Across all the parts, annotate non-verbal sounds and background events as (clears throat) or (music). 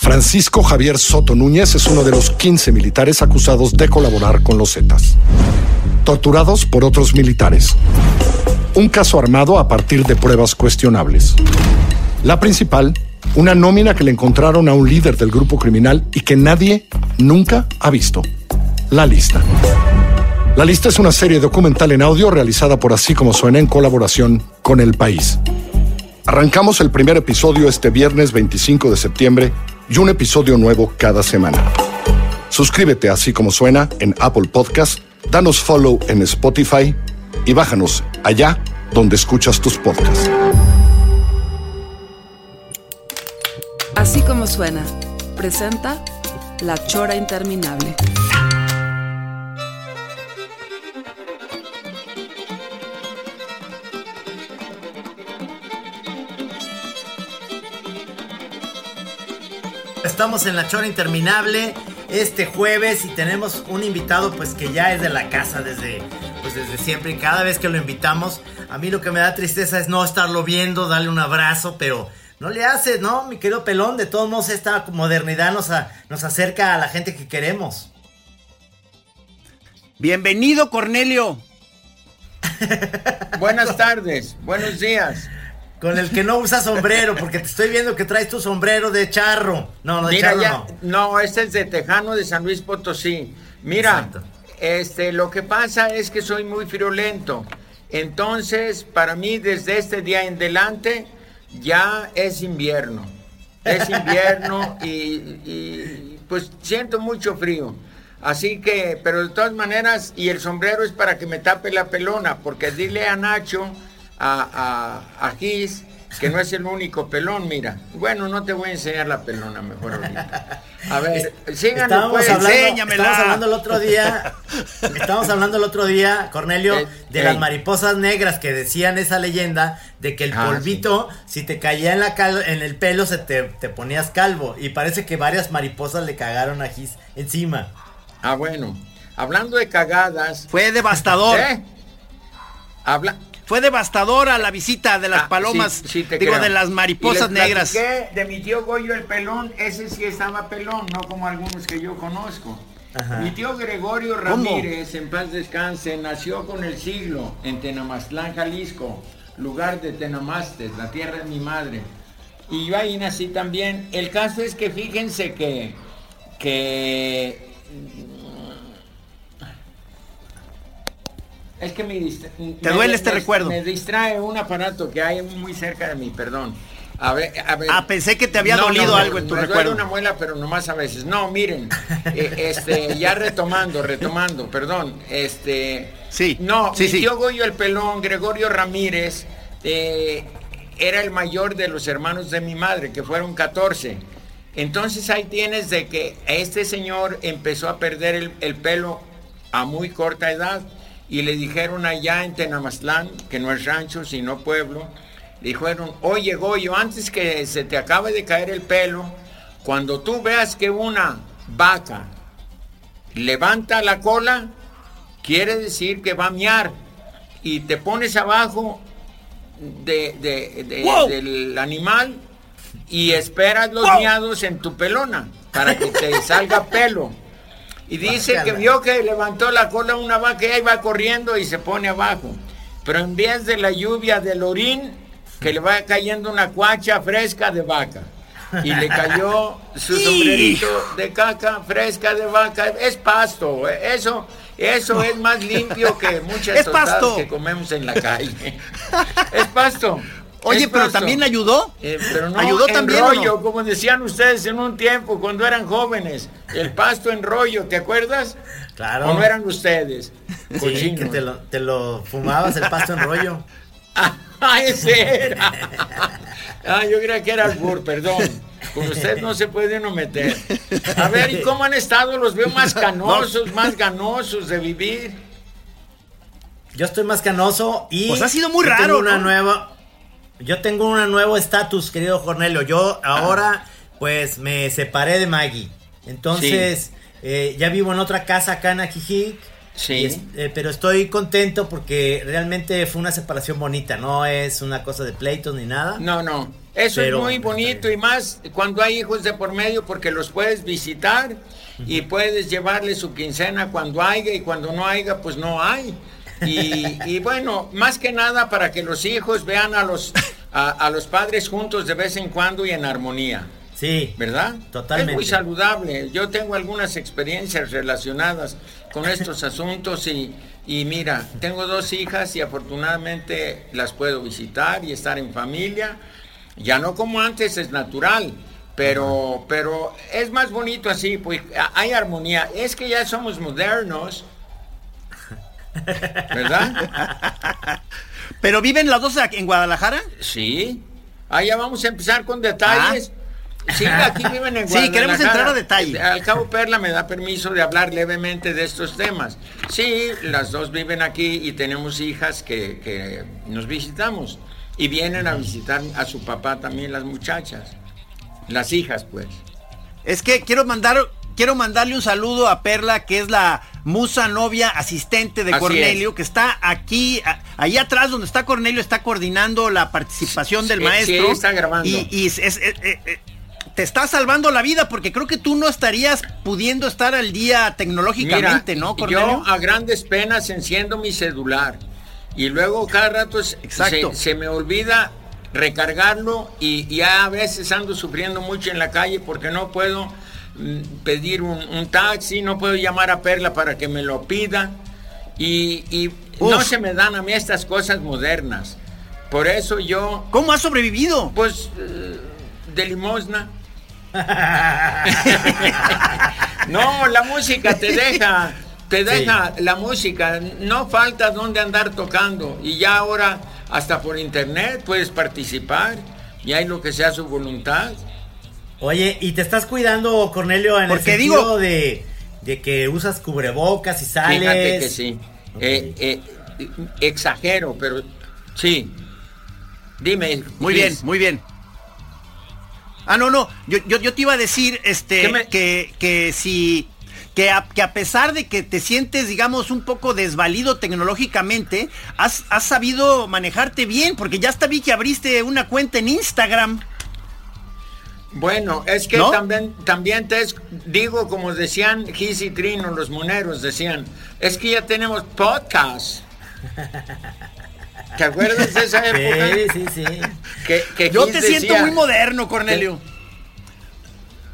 Francisco Javier Soto Núñez es uno de los 15 militares acusados de colaborar con los Zetas. Torturados por otros militares. Un caso armado a partir de pruebas cuestionables. La principal, una nómina que le encontraron a un líder del grupo criminal y que nadie nunca ha visto. La lista. La lista es una serie documental en audio realizada por Así como suena en colaboración con El País. Arrancamos el primer episodio este viernes 25 de septiembre y un episodio nuevo cada semana. Suscríbete así como suena en Apple Podcast, danos follow en Spotify y bájanos allá donde escuchas tus podcasts. Así como suena, presenta La Chora Interminable. Estamos en la chora interminable este jueves y tenemos un invitado pues que ya es de la casa desde pues desde siempre y cada vez que lo invitamos a mí lo que me da tristeza es no estarlo viendo, darle un abrazo, pero no le hace, ¿no? Mi querido pelón, de todos modos esta modernidad nos, a- nos acerca a la gente que queremos. Bienvenido, Cornelio. (laughs) Buenas tardes, buenos días. Con el que no usa sombrero, porque te estoy viendo que traes tu sombrero de charro. No, no, de Mira, charro ya, no. no, este es de Tejano de San Luis Potosí. Mira, Exacto. este, lo que pasa es que soy muy friolento. Entonces, para mí, desde este día en adelante, ya es invierno. Es invierno (laughs) y, y, pues siento mucho frío. Así que, pero de todas maneras, y el sombrero es para que me tape la pelona, porque dile a Nacho, a, a, a Gis, que no es el único pelón, mira. Bueno, no te voy a enseñar la pelona mejor ahorita. A ver, síganme Estábamos pues. hablando, enséñamela. estábamos hablando el otro día, estábamos hablando el otro día, Cornelio, Eh, de eh. las mariposas negras que decían esa leyenda de que el Ah, polvito, si te caía en la cal- en el pelo, se te, te ponías calvo. Y parece que varias mariposas le cagaron a Gis encima. Ah, bueno. Hablando de cagadas. Fue devastador. ¿eh? Habla. Fue devastadora la visita de las Ah, palomas, sí, sí te digo, creo. de las mariposas Y les negras. de mi tío Goyo el pelón, ese sí estaba pelón, no como algunos que yo conozco. Mi tío Gregorio Ramírez, en paz descanse, nació con el siglo en Tenamastlán, Jalisco, lugar de Tenamastes, la tierra de mi madre. Y yo ahí nací también. El caso es que fíjense que, que Es que me distra- ¿Te me- duele este me- recuerdo? Me distrae un aparato que hay muy cerca de mí, perdón. A ver, a ver. Ah, pensé que te había dolido algo en tu me duele recuerdo. una muela, pero nomás a veces. No, miren, eh, este, ya retomando, retomando, perdón, este. Sí, No, sí, mi sí. tío Goyo el Pelón, Gregorio Ramírez, eh, era el mayor de los hermanos de mi madre, que fueron 14. Entonces ahí tienes de que este señor empezó a perder el, el pelo a muy corta edad y le dijeron allá en Tenamaztlán, que no es rancho, sino pueblo, le dijeron, oye Goyo, antes que se te acabe de caer el pelo, cuando tú veas que una vaca levanta la cola, quiere decir que va a miar y te pones abajo de, de- de- ¡Wow! del animal y esperas los ¡Wow! miados en tu pelona para que te salga pelo. Y dice que vio que levantó la cola una vaca y ahí va corriendo y se pone abajo. Pero en vez de la lluvia del orín, que le va cayendo una cuacha fresca de vaca. Y le cayó su (laughs) sombrerito de caca fresca de vaca. Es pasto. eh, Eso, eso es más limpio que (laughs) muchas Es tostadas pasto. que comemos en la calle. (laughs) Es pasto. Oye, pero pasto. también ayudó. Eh, pero no ayudó en también. ¿o rollo, no? como decían ustedes en un tiempo cuando eran jóvenes. El pasto en rollo, ¿te acuerdas? Claro. ¿O no eran ustedes? Sí, que te lo, te lo fumabas el pasto en rollo. (laughs) Ah, ese era. Ah, yo creía que era albur, perdón. Con usted no se puede uno meter. A ver, ¿y cómo han estado? Los veo más canosos, más ganosos de vivir. Yo estoy más canoso y. Pues ha sido muy raro, Tengo una ¿no? nueva. Yo tengo un nuevo estatus, querido Cornelio. Yo ahora, pues, me separé de Maggie. Entonces, eh, ya vivo en otra casa acá en Ajijic. Sí. Es- eh, pero estoy contento porque realmente fue una separación bonita. No es una cosa de pleitos ni nada. No, no. Eso Pero- es muy bonito y más cuando hay hijos de por medio porque los puedes visitar y puedes llevarles su quincena cuando haya y cuando no haya, pues no hay. Y, y bueno, más que nada para que los hijos vean a los, a, a los padres juntos de vez en cuando y en armonía. Sí. ¿Verdad? Totalmente. Es muy saludable. Yo tengo algunas experiencias relacionadas con estos (laughs) asuntos y, y mira, tengo dos hijas y afortunadamente las puedo visitar y estar en familia. Ya no como antes, es natural. Pero, pero es más bonito así, pues hay armonía. Es que ya somos modernos. ¿Verdad? Pero viven las dos aquí en Guadalajara. Sí. Ah, ya vamos a empezar con detalles. Sí, aquí viven en Ah. (laughs) Sí, queremos Guadalajara. entrar a detalle. Al cabo Perla me da permiso de hablar levemente de estos temas. Sí, las dos viven aquí y tenemos hijas que, que nos visitamos. Y vienen a visitar a su papá también las muchachas. Las hijas, pues. Es que quiero mandar, quiero mandarle un saludo a Perla, que es la musa novia asistente de Así Cornelio, es. que está aquí, a- ahí atrás donde está Cornelio, está coordinando la participación del Sí, maestro. sí, está grabando. Y, y es- es- es- eh, eh, te está salvando la vida porque creo que tú no estarías pudiendo estar al día tecnológicamente, Mira, ¿no, Cornelio? Yo a grandes penas enciendo mi celular y luego cada rato se, me olvida recargarlo y ya a veces ando sufriendo mucho en la calle porque no puedo pedir un, un taxi, no puedo llamar a Perla para que me lo pida y, y no se me dan a mí estas cosas modernas. Por eso yo, ¿Cómo has sobrevivido? pues, eh, de limosna. (laughs) no, la música te deja, te deja la música, no falta dónde andar tocando y ya ahora hasta por internet puedes participar y hay lo que sea su voluntad. Oye, ¿y te estás cuidando, Cornelio, en Porque el sentido digo- de, de que usas cubrebocas y sales? Fíjate que sí. Eh, eh, exagero, pero sí. Dime. Muy Luis. bien, muy bien. Ah, no, no. Yo, yo, yo te iba a decir, este, ¿Qué me- que, que si. Que a, que a pesar de que te sientes, digamos, un poco desvalido tecnológicamente, has, has sabido manejarte bien, porque ya hasta vi que abriste una cuenta en Instagram. Bueno, es que ¿No? también, también te es- digo, como decían Gis y Trino, los moneros, decían, es que ya tenemos podcast. ¿Te acuerdas de esa época? Sí, sí, sí. Que, que Yo Gis te siento muy moderno, Cornelio.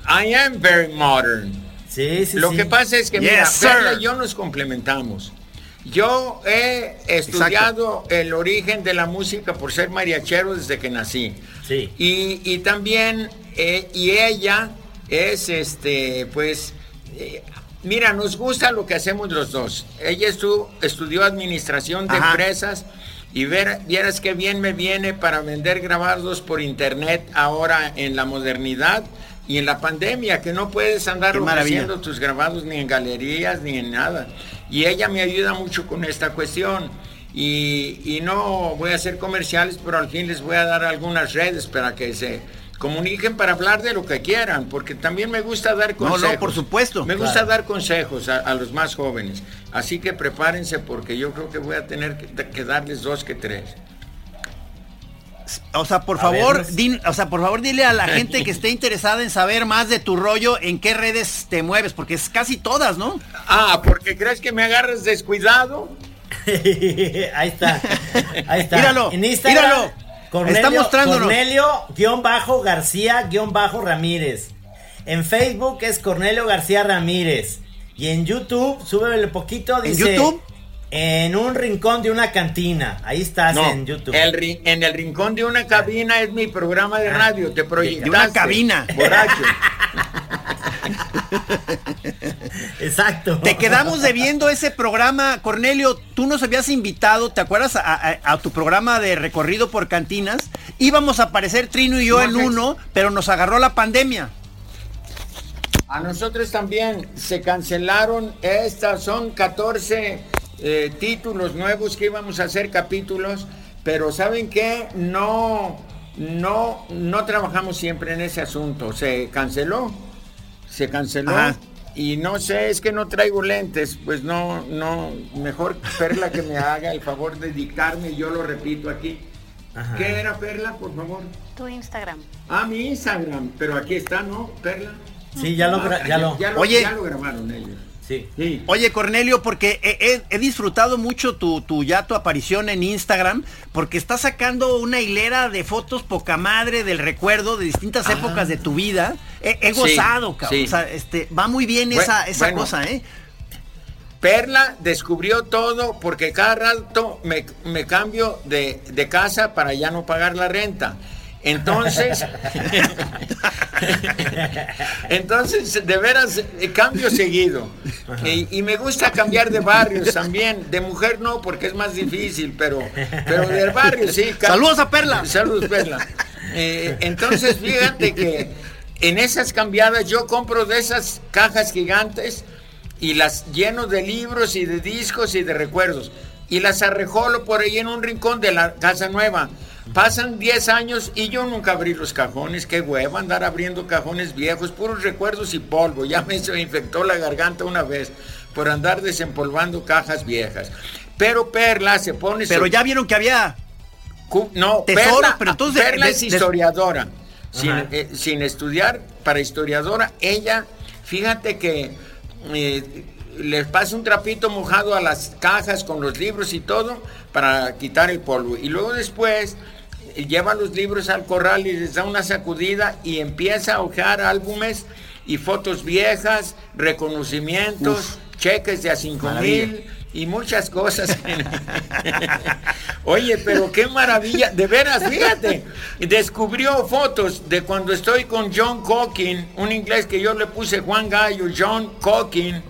I am very modern. Sí, sí, Lo sí. que pasa es que, Yes, mira. Perla y yo nos complementamos. Yo he estudiado el origen de la música por ser mariachero desde que nací. Sí. Y, y también, eh, y ella es, este, pues, eh, mira, nos gusta lo que hacemos los dos. Ella estu- estudió administración de Ajá. empresas y ver, vieras qué bien me viene para vender grabados por internet ahora en la modernidad y en la pandemia, que no puedes andar ofreciendo tus grabados ni en galerías ni en nada. Y ella me ayuda mucho con esta cuestión. Y, y no voy a hacer comerciales, pero al fin les voy a dar algunas redes para que se comuniquen para hablar de lo que quieran, porque también me gusta dar No, no, consejos. por supuesto. Me gusta Claro. dar consejos a, a los más jóvenes. Así que prepárense porque yo creo que voy a tener que, que darles dos que tres. O sea, por A favor, ver, din- o sea, por favor, dile a la (laughs) gente que esté interesada en saber más de tu rollo, en qué redes te mueves, porque es casi todas, ¿no? Ah, porque crees que me agarras descuidado. (laughs) ahí está. Ahí está. (laughs) Míralo, En Instagram, míralo. Cornelio, Está mostrándonos. Cornelio, guion bajo García, guion bajo Ramírez. En Facebook es Cornelio García Ramírez. Y en YouTube, súbele poquito, ¿En dice. YouTube? En un rincón de una cantina. Ahí estás No, en YouTube. el ri- en el rincón de una cabina es mi programa de radio. Te proyectaste. una cabina. Borracho. (laughs) (laughs) Exacto. Te quedamos debiendo ese programa, Cornelio. Tú nos habías invitado, ¿te acuerdas? A, a- a tu programa de recorrido por cantinas. Íbamos a aparecer Trino y yo en uno, pero nos agarró la pandemia. A nosotros también se cancelaron. Estas son 14 eh, títulos nuevos que íbamos a hacer capítulos. Pero ¿saben qué? No, no, no trabajamos siempre en ese asunto. Se canceló. Se canceló. Ajá. Y no sé, es que no traigo lentes. Pues no, no. Mejor Perla que me haga el favor de dictarme yo lo repito aquí. Ajá. ¿Qué era Perla, por favor? Tu Instagram. Ah, mi Instagram. Pero aquí está, ¿no? Perla. Sí, ya lo, Ah, ya lo. ya lo, Oye. ya lo grabaron ellos. Sí. Sí. Oye, Cornelio, porque he, he- he disfrutado mucho tu, tu ya tu aparición en Instagram, porque estás sacando una hilera de fotos poca madre del recuerdo de distintas épocas de tu vida. He, he Sí, gozado, cabrón. sí. O sea, este, va muy bien esa, esa bueno. cosa, ¿eh? Perla descubrió todo porque cada rato me, me cambio de, de casa para ya no pagar la renta. Entonces, entonces de veras eh, cambio seguido. Y, y me gusta cambiar de barrios también. De mujer no, porque es más difícil, pero, pero del barrio sí. Saludos a Perla. Saludos, Perla. Eh, entonces, fíjate que en esas cambiadas yo compro de esas cajas gigantes y las lleno de libros y de discos y de recuerdos. Y las arrejolo por ahí en un rincón de la casa nueva. Pasan 10 años y yo nunca abrí los cajones. Qué hueva andar abriendo cajones viejos, puros recuerdos y polvo. Ya me se infectó la garganta una vez por andar desempolvando cajas viejas. Pero Perla se pone... Pero su- ya vieron que había No, Tesoro, Perla, pero entonces Perla es de- historiadora. Sin, eh, sin estudiar para historiadora, ella, fíjate que eh, les pasa un trapito mojado a las cajas con los libros y todo para quitar el polvo. Y luego después lleva los libros al corral y les da una sacudida y empieza a hojear álbumes y fotos viejas, reconocimientos, cheques de a cinco maravilla. mil y muchas cosas. (laughs) Oye, pero qué maravilla, de veras, fíjate, descubrió fotos de cuando estoy con John Cocking, un inglés que yo le puse Juan Gallo, John Cocking,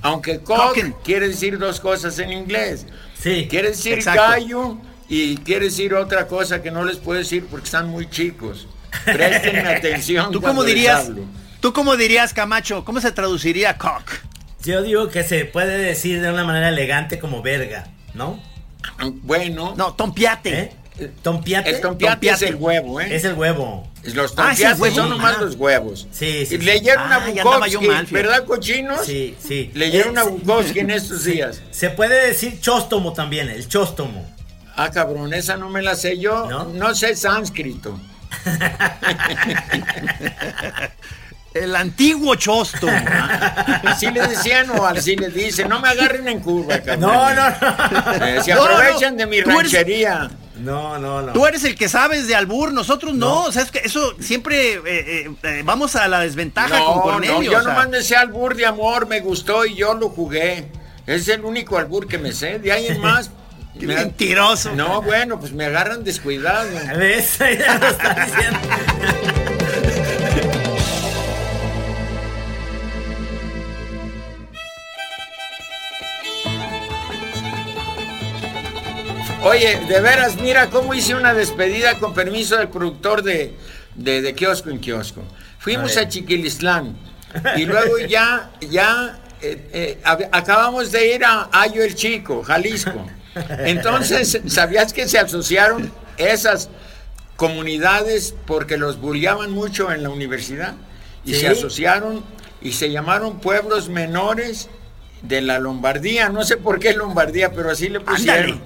aunque cock Cocking. quiere decir dos cosas en inglés. Sí. Quiere decir Exacto. gallo y quiere decir otra cosa que no les puedo decir porque están muy chicos. Presten (laughs) atención. ¿Tú cómo dirías? ¿Tú cómo dirías, Camacho? ¿Cómo se traduciría cock? Yo digo que se puede decir de una manera elegante como verga, ¿no? Bueno, No, tompiate. ¿Eh? ¿Tompiate? el tompiate es el huevo, ¿eh? Es el huevo. Los Ah, tompiates huevo. son nomás Ah. los huevos. Sí, sí. Leyeron Ah, a Bukowski, mal. ¿verdad, cochinos? Sí, sí. Leyeron Eh, a. Bukowski en estos (laughs) días. Se puede decir chóstomo también, el chóstomo. Ah, cabrón, esa no me la sé yo. ¿No? No, sé sánscrito. El antiguo chosto. Así le decían o así le dicen. No me agarren en curva, cabrón. No, no, no. Eh, se No, no, aprovechan de mi ranchería. No, no, no. Tú eres el que sabes de albur, nosotros no. No. O sea, es que eso siempre eh, eh, eh, vamos a la desventaja con Cornelio. no, yo o sea. nomás me sé albur de amor, me gustó y yo lo jugué. Es el único albur que me sé. De ahí en (laughs) más. Qué me- mentiroso. No, bueno, pues me agarran descuidado. ¿Ves? Ya lo está diciendo. Oye, de veras, mira cómo hice una despedida con permiso del productor de, de, de kiosco en kiosco. Fuimos A a, ver. Chiquilistlán y luego ya, ya eh, eh, acabamos de ir a Ayo el Chico, Jalisco. Entonces, ¿sabías que se asociaron esas comunidades porque los bulliaban mucho en la universidad? Y Sí. se asociaron y se llamaron pueblos menores de la Lombardía. No sé por qué Lombardía, pero así le pusieron.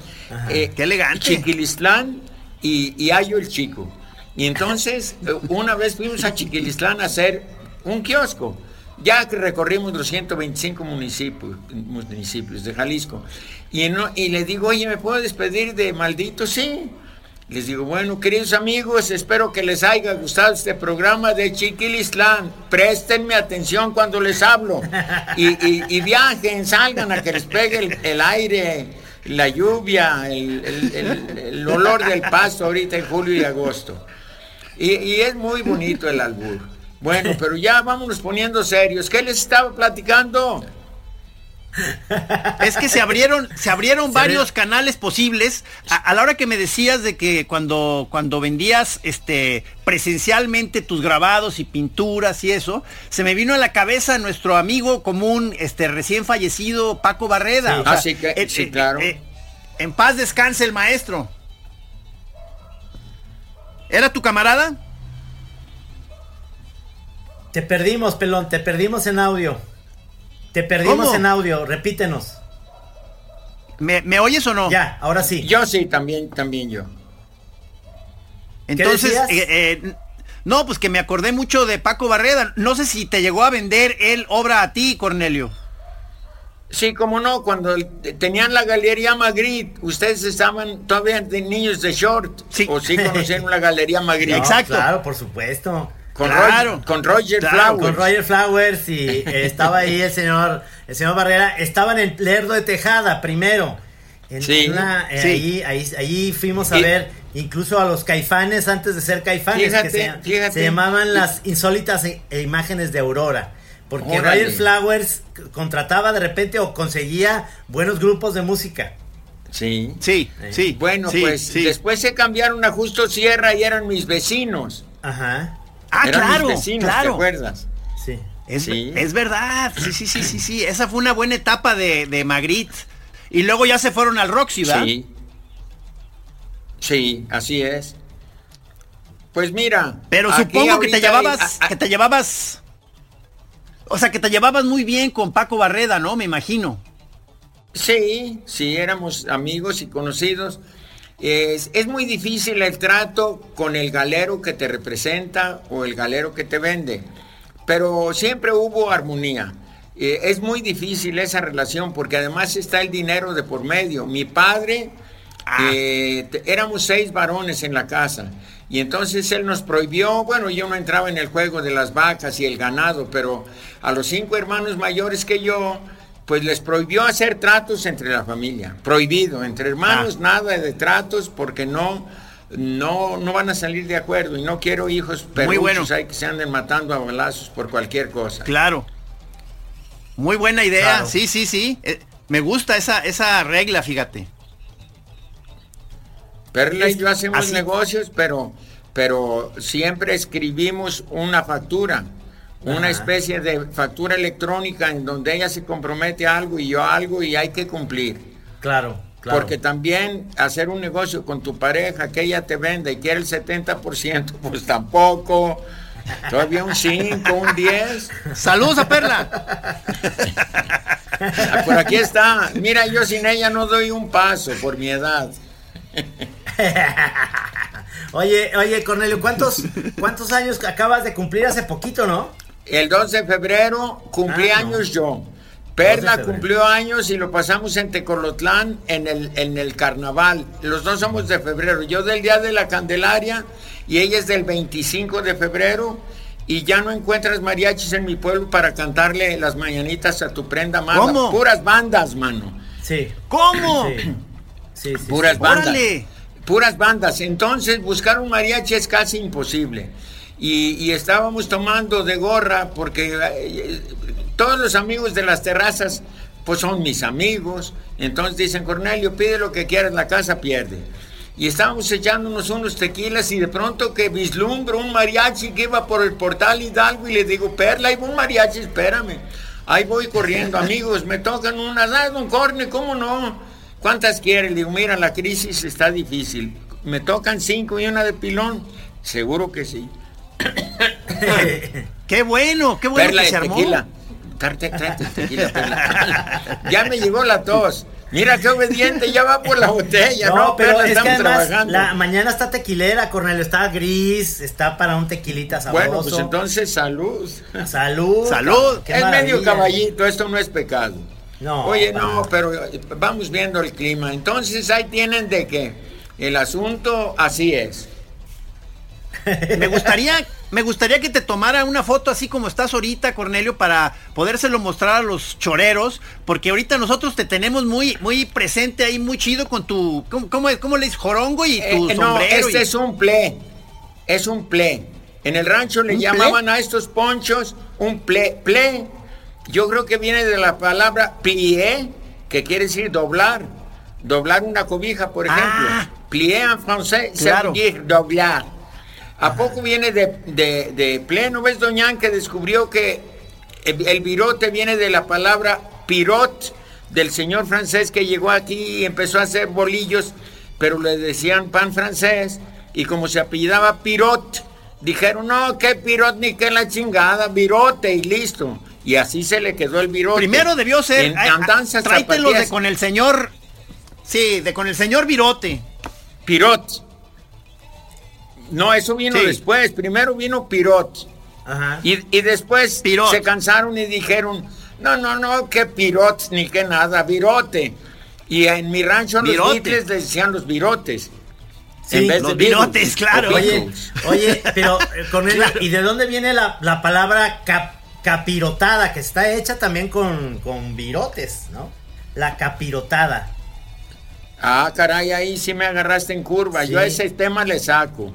Eh, Qué elegante. Chiquilistlán y, y Ayo el Chico. Y entonces, eh, una vez fuimos a Chiquilistlán a hacer un kiosco. Ya que recorrimos los 125 municipios, municipios de Jalisco. Y, no, y le digo, oye, ¿me puedo despedir de maldito? Sí. Les digo, bueno, queridos amigos, espero que les haya gustado este programa de Chiquilistlán. Préstenme atención cuando les hablo. Y, viajen, salgan a que les pegue el, aire, la lluvia, el, olor del pasto ahorita en julio y agosto. Y, y es muy bonito el albur. Bueno, pero ya vámonos poniendo serios. ¿Qué les estaba platicando? Es que se abrieron, se abrieron varios canales posibles. A, la hora que me decías de que cuando, cuando vendías este presencialmente tus grabados y pinturas y eso, se me vino a la cabeza nuestro amigo común, este recién fallecido Paco Barreda. Ah, sí, que, eh, sí, eh, claro. Eh, en paz descanse el maestro. ¿Era tu camarada? Te perdimos, pelón, te perdimos en audio. Te perdimos en audio, repítenos. ¿Me, oyes o no? Ya, ahora sí. Yo sí, también, también yo. Entonces, eh, eh, no, pues que me acordé mucho de Paco Barreda. No sé si te llegó a vender él obra a ti, Cornelio. Sí, como no, cuando tenían la Galería Magritte, ustedes estaban todavía de niños de short. Sí. O sí conocieron la (laughs) Galería Magritte. Exacto. Claro, por supuesto. Con, Roger, con Roger Flowers. Con Roger Flowers y eh, (laughs) estaba ahí el señor, el señor Barrera. Estaba en el Lerdo de Tejada primero. En sí, eh, Ahí, ahí, fuimos a ver incluso a los caifanes antes de ser caifanes, que se, llamaban las insólitas e, e imágenes de Aurora. Porque Roger Flowers contrataba de repente o conseguía buenos grupos de música. Sí. Sí, sí. Bueno, pues después se cambiaron a Justo Sierra y eran mis vecinos. Ajá. Ah, claro, claro. ¿te acuerdas? Sí. Es, verdad, sí, sí, sí, sí, sí. Esa fue una buena etapa de, de Magritte. Y luego ya se fueron al Roxy, ¿verdad? Sí. Sí, así es. Pues mira. Pero supongo que te llevabas, que te llevabas. O sea, que te llevabas muy bien con Paco Barreda, ¿no? Me imagino. Sí, sí, éramos amigos y conocidos. Es, muy difícil el trato con el galero que te representa o el galero que te vende, pero siempre hubo armonía. Eh, es muy difícil esa relación porque además está el dinero de por medio. Mi padre, ah. eh, éramos seis varones en la casa y entonces él nos prohibió, bueno, yo no entraba en el juego de las vacas y el ganado, pero a los cinco hermanos mayores que yo, pues les prohibió hacer tratos entre la familia. Prohibido, entre hermanos ah. nada de tratos porque no, no, no van a salir de acuerdo y no quiero hijos perruchos hay que se anden matando a balazos por cualquier cosa. Claro. Muy buena idea, sí, sí, sí. Eh, me gusta esa, esa regla, fíjate. Perla y yo hacemos negocios, pero, pero siempre escribimos una factura una especie de factura electrónica en donde ella se compromete a algo y yo a algo y hay que cumplir. Claro, claro. Porque también hacer un negocio con tu pareja que ella te venda y quiere el 70%, (laughs) pues tampoco. Todavía un 5, un 10. Saludos a Perla. Ah, por aquí está. Mira, yo sin ella no doy un paso por mi edad. (laughs) oye, oye, Cornelio, ¿cuántos, ¿cuántos años acabas de cumplir hace poquito, no? El 2 de febrero cumplí ah, años yo. Perla cumplió años y lo pasamos en Tecolotlán en el, en el carnaval. Los dos somos de febrero. Yo del día de la Candelaria y ella es del 25 de febrero. Y ya no encuentras mariachis en mi pueblo para cantarle las mañanitas a tu prenda. ¿Cómo? Puras bandas, mano. Sí. ¿Cómo? Sí. sí, Puras bandas. Puras bandas. Entonces buscar un mariachi es casi imposible y, estábamos tomando de gorra porque eh, todos los amigos de las terrazas pues son mis amigos. Entonces dicen, Cornelio, pide lo que quieras, la casa pierde. Y estábamos echándonos unos tequilas y de pronto que vislumbro un mariachi que iba por el portal Hidalgo y le digo, Perla, hay un mariachi, espérame. Ahí voy corriendo, amigos, me tocan unas, ah, don Corne, ¿cómo no? ¿Cuántas quiere? Le digo, mira, la crisis está difícil. Me tocan cinco y una de pilón. Seguro que sí. (coughs) qué bueno, qué bueno que se armó. Tequila. tequila, Ya me llegó la tos. Mira qué obediente, ya va por la botella. No, pero es que además la mañana está tequilera, Cornelio, está gris, está para un tequilita sabroso. Bueno, pues entonces salud. Salud. Salud. es medio caballito, esto no es pecado. No. Oye, no, pero vamos viendo el clima. Entonces ahí tienen de que el asunto así es. (laughs) Me gustaría, me gustaría que te tomara una foto así como estás ahorita, Cornelio, para podérselo mostrar a los choreros, porque ahorita nosotros te tenemos muy, muy presente ahí, muy chido con tu, ¿cómo, cómo, cómo le dices? Jorongo y tu Eh, no, sombrero. este y- es un ple. Es un ple. En el rancho le ¿Un llamaban a estos ponchos un ple. Ple, yo creo que viene de la palabra plié, que quiere decir doblar. Doblar una cobija, por ejemplo. Ah. plié en francés, Claro. se doblar. ¿A poco viene de, de, de ple? ¿No ves, Doñán, que descubrió que el, el virote viene de la palabra pirot, del señor francés que llegó aquí y empezó a hacer bolillos, pero le decían pan francés, y como se apellidaba pirot, dijeron, no, qué pirot ni qué la chingada, virote, y listo. Y así se le quedó el virote. Primero debió ser. En ay, andanzas tráetelos de con el señor. Sí, de con el señor Virote. pirot. No, eso vino Sí. después. Primero vino pirot. Ajá. Y, y después Pirot. se cansaron y dijeron, no, no, no, que pirot ni que nada, virote. Y en mi rancho los Virote. Beatles les decían los virotes. Sí, en vez los de virotes, claro. o Oye, oye, pero (laughs) eh, Cornelia, ¿y de dónde viene la, la palabra cap- capirotada? Que está hecha también con, con virotes, ¿no? La capirotada. Ah, caray, ahí sí me agarraste en curva. Yo a ese tema le saco.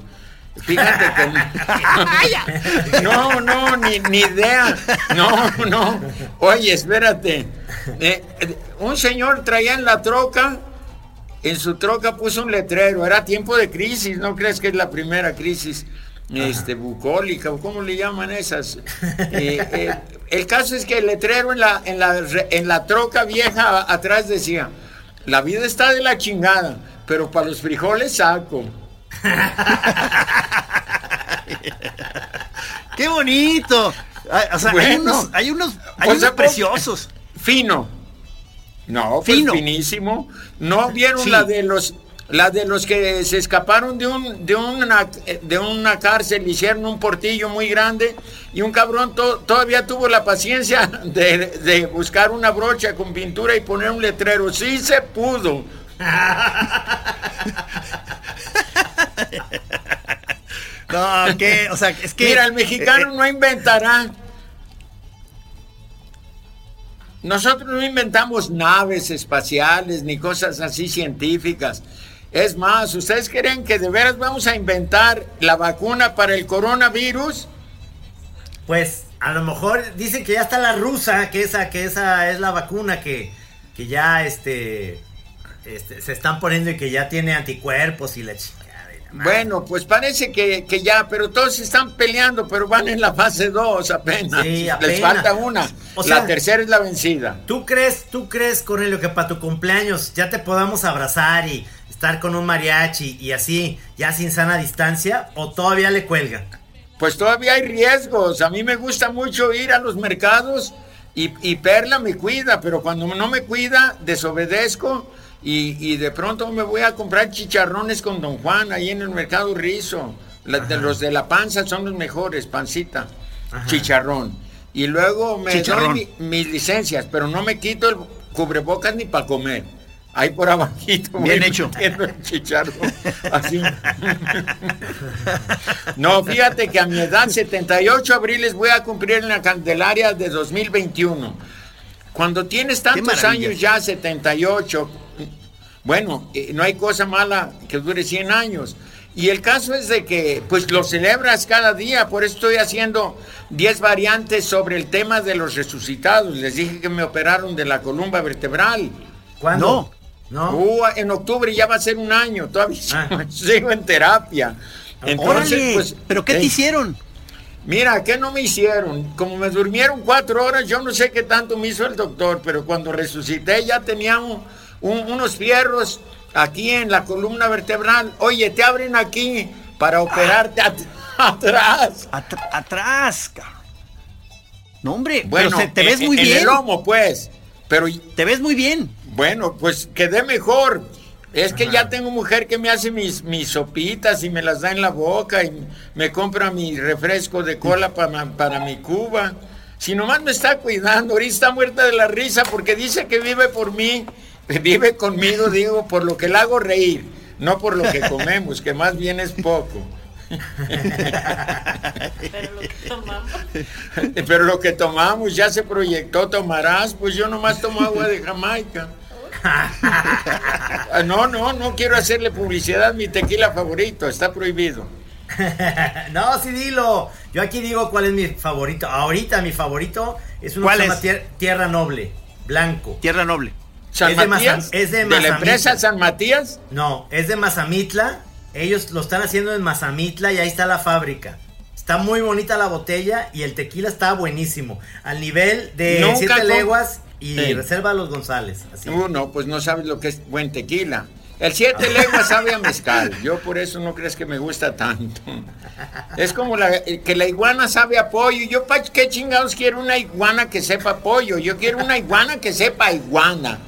Fíjate que... (laughs) No, no, ni, ni idea. No, no. Oye, espérate. Eh, eh, un señor traía en la troca, en su troca puso un letrero. Era tiempo de crisis, ¿no crees que es la primera crisis? Este, bucólica, o cómo le llaman esas. Eh, eh, el caso es que el letrero en la, en la, en la troca vieja atrás decía, la vida está de la chingada, pero para los frijoles saco. (laughs) ¡Qué bonito! O sea, hay unos, hay unos, preciosos. Fino. No, pues Fino. finísimo. ¿No vieron Sí. la de los la de los que se escaparon de un de una de una cárcel, hicieron un portillo muy grande y un cabrón to- todavía tuvo la paciencia de, de buscar una brocha con pintura y poner un letrero. Sí se pudo. (laughs) No, que, o sea, es que. Mira, el mexicano eh, no inventará. Nosotros no inventamos naves espaciales ni cosas así científicas. Es más, ¿ustedes creen que de veras vamos a inventar la vacuna para el coronavirus? Pues a lo mejor dicen que ya está la rusa, que esa, que esa es la vacuna que, que ya este, este, se están poniendo y que ya tiene anticuerpos y la Bueno, pues parece que, que ya, pero todos están peleando, pero van en la fase 2 apenas. Sí, Les apenas. falta una. O sea- la tercera es la vencida. ¿Tú crees, tú crees, Cornelio, que para tu cumpleaños ya te podamos abrazar y estar con un mariachi y así, ya sin sana distancia, o todavía le cuelga? Pues todavía hay riesgos. A mí me gusta mucho ir a los mercados y, y Perla me cuida, pero cuando no me cuida, desobedezco y, y de pronto me voy a comprar chicharrones con Don Juan ahí en el mercado Rizo. La- de los de la panza son los mejores, pancita, chicharrón. Y luego me Chicharrón. doy mi- mis licencias, pero no me quito el cubrebocas ni para comer. Ahí por abajito. Bien hecho. metiendo el chicharrón. Así. No, fíjate que a mi edad, 78 abriles, voy a cumplir en la Candelaria de 2021. Cuando tienes tantos años ya, 78, bueno, eh, no hay cosa mala que dure 100 años. Y el caso es de que, pues lo celebras cada día, por eso estoy haciendo 10 variantes sobre el tema de los resucitados. Les dije que me operaron de la columna vertebral. ¿Cuándo? No. Uh, en octubre ya va a ser un año, todavía Ah. (laughs) sigo en terapia. Entonces, Órale, pues, ¿pero qué te hicieron? Mira, ¿qué no me hicieron? Como me durmieron cuatro horas, yo no sé qué tanto me hizo el doctor, pero cuando resucité ya tenía un- un- unos fierros aquí en la columna vertebral. Oye, te abren aquí para operarte at- (laughs) atrás. Atr- atrás, cabrón. No, hombre, Bueno, pero se- te ves en- muy en bien. el lomo, pues. Pero Te ves muy bien. Bueno, pues quedé mejor. Es que ya tengo mujer que me hace mis, mis sopitas y me las da en la boca y me compra mi refresco de cola para, para mi Cuba. Si nomás me está cuidando, ahorita está muerta de la risa porque dice que vive por mí, (laughs) vive conmigo, digo, por lo que la hago reír. no por lo que (laughs) comemos, que más bien es poco. Pero lo que tomamos. (laughs) Pero lo que tomamos ya se proyectó, tomarás, pues yo nomás tomo agua de Jamaica. No, no, no quiero hacerle publicidad a mi tequila favorito, está prohibido. no, sí dilo. Yo aquí digo cuál es mi favorito. Ahorita mi favorito es uno ¿Cuál que se llama es? Tier- Tierra Noble, blanco. Tierra Noble. San Es de Matías, es de la empresa San Matías. No, es de Mazamitla. Ellos lo están haciendo en Mazamitla y ahí está la fábrica. Está muy bonita la botella y el tequila está buenísimo. Al nivel de Nunca Siete Leguas y Sí. Reserva Los González. Así. Uh, no, pues no sabes lo que es buen tequila. El siete lenguas sabe a mezcal. (laughs) Yo por eso no crees que me gusta tanto. Es como la, eh, que la iguana sabe a pollo. Yo, qué chingados quiero una iguana que sepa pollo. Yo quiero una iguana que sepa iguana.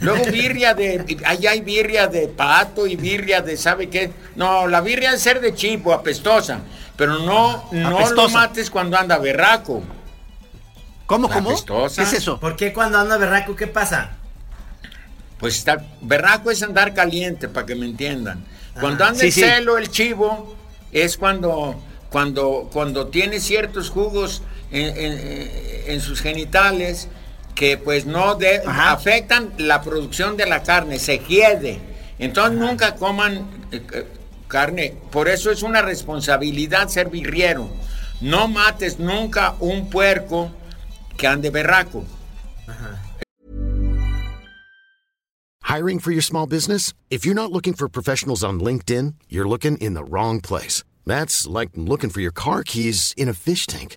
Luego birria de, allá hay birria de pato y birria de, ¿sabe qué? No, la birria debe ser de chivo, apestosa. Pero no, no lo Apestosa. mates cuando anda berraco. ¿Cómo, La cómo? apestosa. ¿Qué es eso? ¿Por qué cuando anda berraco qué pasa? Pues está, berraco es andar caliente, para que me entiendan. Cuando Ajá. anda Sí, en sí. celo el chivo, es cuando, cuando, cuando tiene ciertos jugos en, en- en sus genitales que pues no de- Ajá. afectan la producción de la carne, se quiede. Entonces nunca coman eh, eh, carne. Por eso es una responsabilidad ser birriero. No mates nunca un puerco que ande berraco. Hiring for your small business? If you're not looking for professionals on LinkedIn, you're looking in the wrong place. That's like looking for your car keys in a fish tank.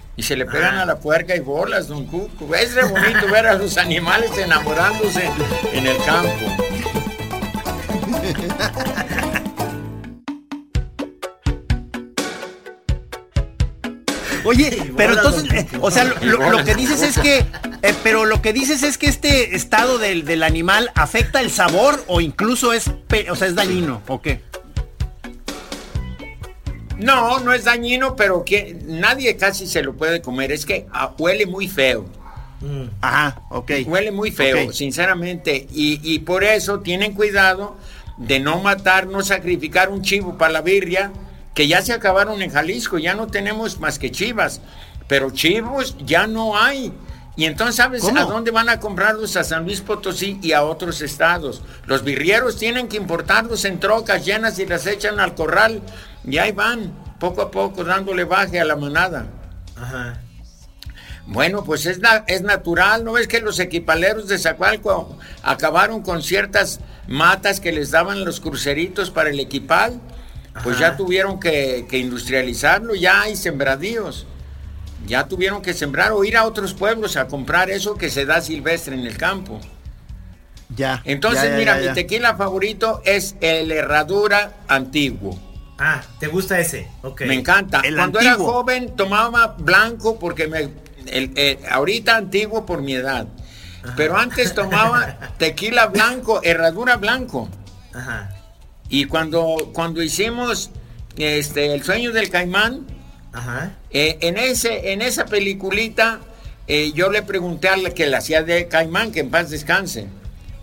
Y se le pegan a la puerca y bolas, don Cuco. Es re bonito ver a los animales enamorándose en el campo. Oye, pero entonces, eh, o sea, lo, que dices es que, eh, pero lo que dices es que este estado del, del animal afecta el sabor o incluso es, o sea, es dañino, ¿o qué? No, no es dañino, pero que nadie casi se lo puede comer. Es que ah, huele muy feo. Ajá, ok. Huele muy feo, sinceramente. Y, y por eso tienen cuidado de no matar, no sacrificar un chivo para la birria, que ya se acabaron en Jalisco, ya no tenemos más que chivas, pero chivos ya no hay. Y entonces, ¿sabes ¿Cómo? a dónde van a comprarlos? A San Luis Potosí y a otros estados. Los birrieros tienen que importarlos en trocas llenas y las echan al corral. Y ahí van, poco a poco, dándole baje a la manada. Ajá. Bueno, pues es, na- es natural, ¿no ves que los equipaleros de Zacualco acabaron con ciertas matas que les daban los cruceritos para el equipal? Pues Ajá. ya tuvieron que, que industrializarlo, ya hay sembradíos. Ya tuvieron que sembrar o ir a otros pueblos a comprar eso que se da silvestre en el campo. Ya. Entonces, ya, ya, mira, ya, mi tequila favorito es el herradura antiguo. Ah, ¿te gusta ese? Ok. Me encanta. El Cuando antiguo. era joven tomaba blanco porque me... el- el- ahorita antiguo por mi edad. Pero antes tomaba (laughs) tequila blanco, herradura blanco. Ajá. Y cuando, cuando hicimos este, El sueño del caimán, Ajá. eh, en, ese, en esa peliculita eh, yo le pregunté a la que la hacía de caimán, que en paz descanse,